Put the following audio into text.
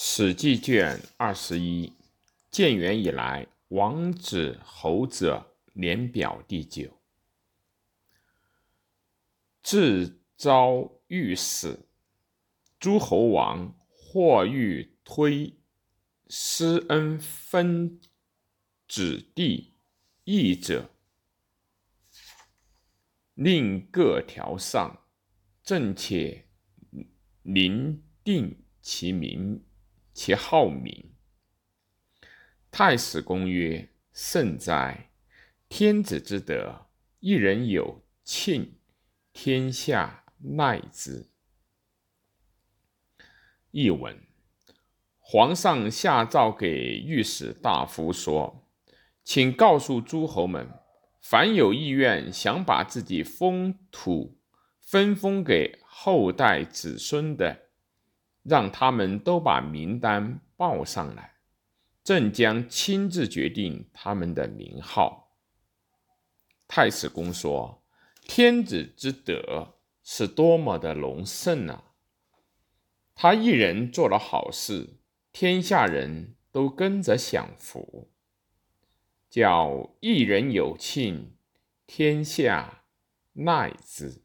史记卷二十一，建元以来，王子侯者年表第九。至昭遇史，诸侯王或欲推施恩分子弟义者，令各条上，正且临定其名。其好名。太史公曰：“圣哉！天子之德，一人有庆，天下赖之。”译文：皇上下诏给御史大夫说：“请告诉诸侯们，凡有意愿想把自己封土分封给后代子孙的。”让他们都把名单报上来，朕将亲自决定他们的名号。太史公说：“天子之德是多么的隆盛啊！他一人做了好事，天下人都跟着享福，叫一人有庆，天下奈之。”